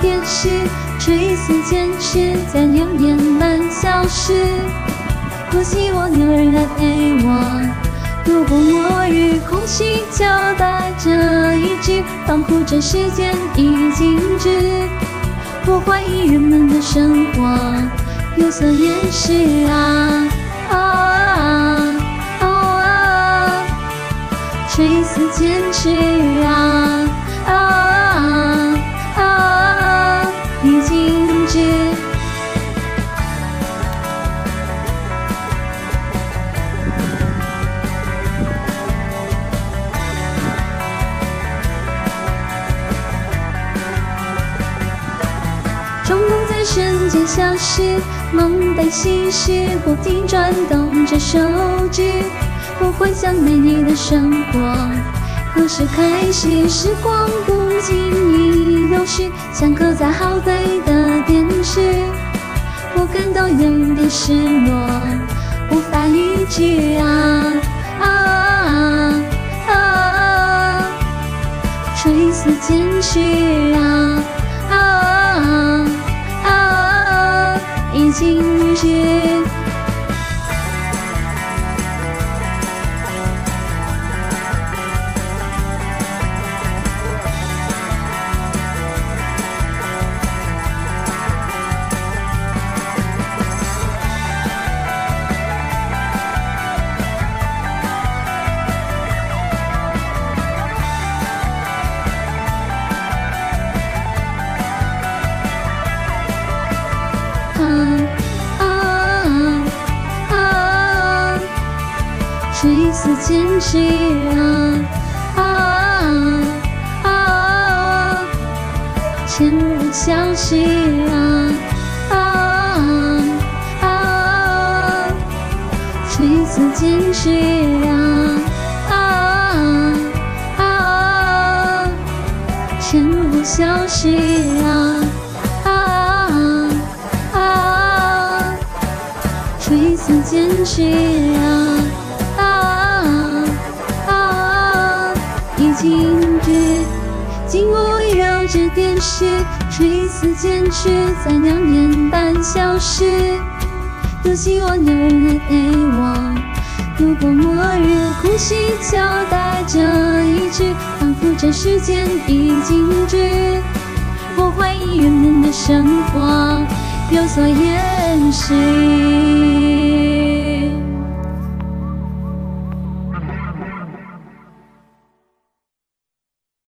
电视，垂死坚持，在流年般消失。多希望有人来陪我度过末日，空气交代这一句，仿佛这时间已静止。我怀疑人们的生活有所掩饰啊冲动在瞬间消失，梦被稀释，不停转动着手指。我幻想美丽的生活，何时开始？时光不经意流逝，像刻在耗灰的电视。我感到有点失落，无法抑制啊啊啊！垂死坚持啊已静止。啊垂死坚持啊啊啊啊！前无消息啊啊啊！垂死坚持啊啊啊！前无消息啊啊啊！垂死坚持啊啊静止，紧握围绕着电视，垂死坚持，在两年半消失。多希望有人来陪我度过末日，呼吸交代着一句，仿佛这时间已静止。我怀疑人们的生活有所掩饰。